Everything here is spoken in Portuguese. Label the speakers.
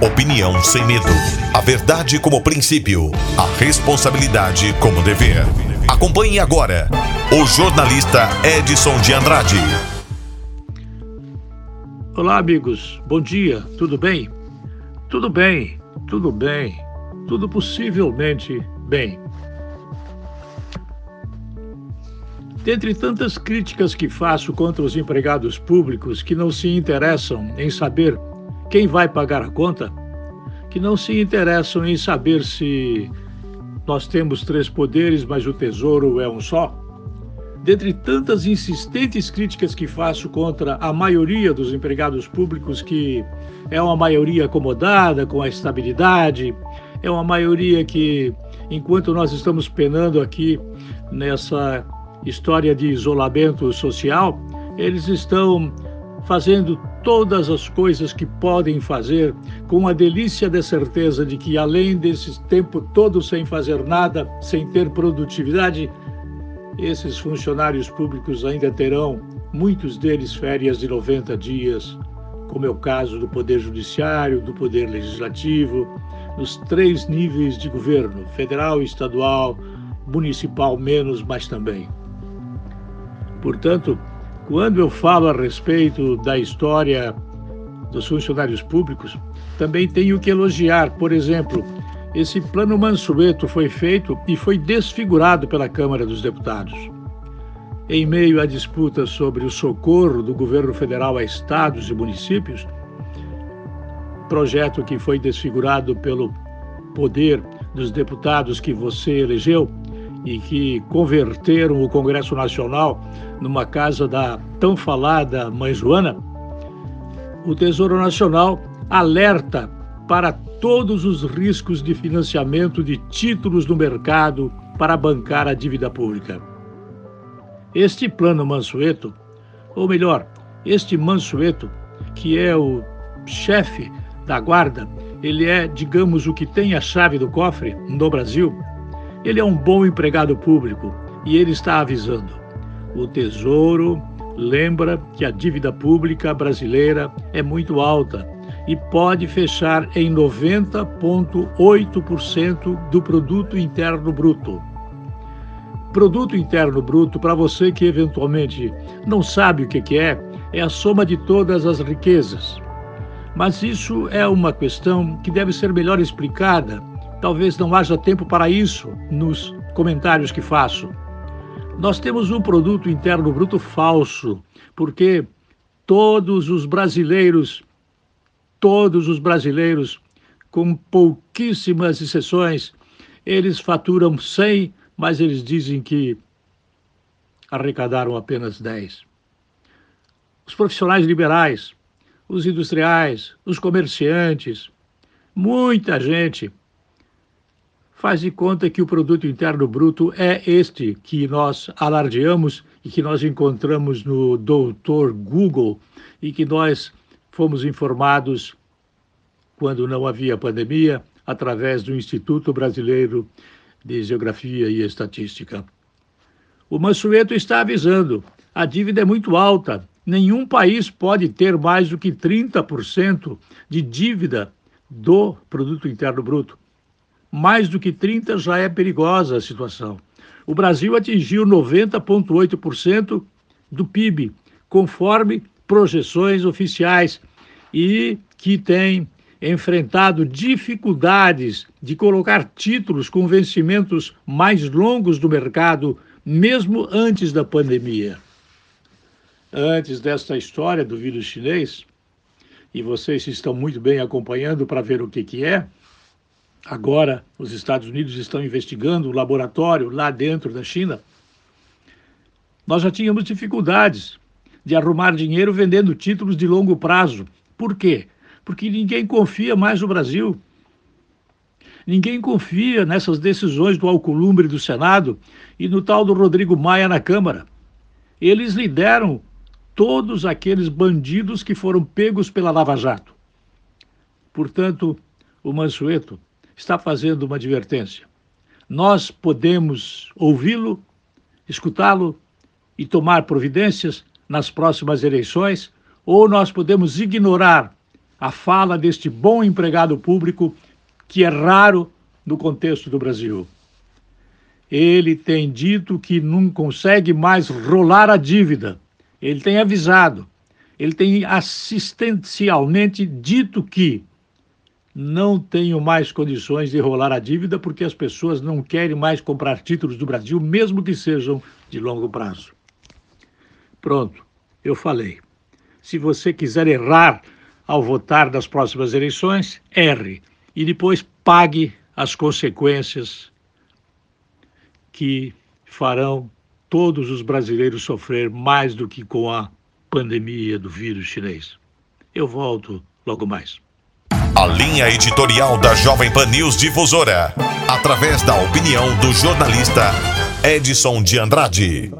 Speaker 1: Opinião sem medo. A verdade como princípio. A responsabilidade como dever. Acompanhe agora o jornalista Edson de Andrade.
Speaker 2: Olá, amigos. Bom dia. Tudo bem? Tudo bem, tudo bem, tudo possivelmente bem. Dentre tantas críticas que faço contra os empregados públicos que não se interessam em saber quem vai pagar a conta, que não se interessam em saber se nós temos três poderes, mas o tesouro é um só, dentre tantas insistentes críticas que faço contra a maioria dos empregados públicos, que é uma maioria acomodada com a estabilidade, é uma maioria que, enquanto nós estamos penando aqui nessa história de isolamento social, eles estão fazendo todas as coisas que podem fazer, com a delícia da certeza de que, além desse tempo todo sem fazer nada, sem ter produtividade, esses funcionários públicos ainda terão, muitos deles, férias de 90 dias, como é o caso do Poder Judiciário, do Poder Legislativo, nos três níveis de governo federal, estadual, municipal, menos, mas também. Portanto, quando eu falo a respeito da história dos funcionários públicos, também tenho que elogiar, por exemplo, esse plano Mansueto foi feito e foi desfigurado pela Câmara dos Deputados. Em meio à disputa sobre o socorro do governo federal a estados e municípios, projeto que foi desfigurado pelo poder dos deputados que você elegeu, e que converteram o Congresso Nacional numa casa da tão falada Mãe Joana, o Tesouro Nacional alerta para todos os riscos de financiamento de títulos no mercado para bancar a dívida pública. Este plano Mansueto, ou melhor, este Mansueto, que é o chefe da guarda, ele é, digamos, o que tem a chave do cofre no Brasil, ele é um bom empregado público e ele está avisando. O Tesouro lembra que a dívida pública brasileira é muito alta e pode fechar em 90,8% do produto interno bruto. Produto interno bruto, para você que eventualmente não sabe o que é, é a soma de todas as riquezas. Mas isso é uma questão que deve ser melhor explicada Talvez não haja tempo para isso nos comentários que faço. Nós temos um produto interno bruto falso, porque todos os brasileiros, todos os brasileiros, com pouquíssimas exceções, eles faturam 100, mas eles dizem que arrecadaram apenas 10. Os profissionais liberais, os industriais, os comerciantes, muita gente faz de conta que o produto interno bruto é este que nós alardeamos e que nós encontramos no doutor Google e que nós fomos informados quando não havia pandemia através do Instituto Brasileiro de Geografia e Estatística. O Mansueto está avisando: a dívida é muito alta. Nenhum país pode ter mais do que 30% de dívida do produto interno bruto mais do que 30 já é perigosa a situação. O Brasil atingiu 90,8% do PIB, conforme projeções oficiais, e que tem enfrentado dificuldades de colocar títulos com vencimentos mais longos do mercado, mesmo antes da pandemia. Antes desta história do vírus chinês, e vocês estão muito bem acompanhando para ver o que, que é, Agora, os Estados Unidos estão investigando o laboratório lá dentro da China. Nós já tínhamos dificuldades de arrumar dinheiro vendendo títulos de longo prazo. Por quê? Porque ninguém confia mais no Brasil. Ninguém confia nessas decisões do Alcolumbre do Senado e no tal do Rodrigo Maia na Câmara. Eles lideram todos aqueles bandidos que foram pegos pela Lava Jato. Portanto, o Mansueto está fazendo uma advertência. Nós podemos ouvi-lo, escutá-lo e tomar providências nas próximas eleições, ou nós podemos ignorar a fala deste bom empregado público que é raro no contexto do Brasil. Ele tem dito que não consegue mais rolar a dívida. Ele tem avisado. Ele tem assistencialmente dito que não tenho mais condições de rolar a dívida porque as pessoas não querem mais comprar títulos do Brasil, mesmo que sejam de longo prazo. Pronto, eu falei. Se você quiser errar ao votar nas próximas eleições, erre e depois pague as consequências que farão todos os brasileiros sofrer mais do que com a pandemia do vírus chinês. Eu volto logo mais.
Speaker 1: A linha editorial da Jovem Pan News Difusora, através da opinião do jornalista Edson de Andrade.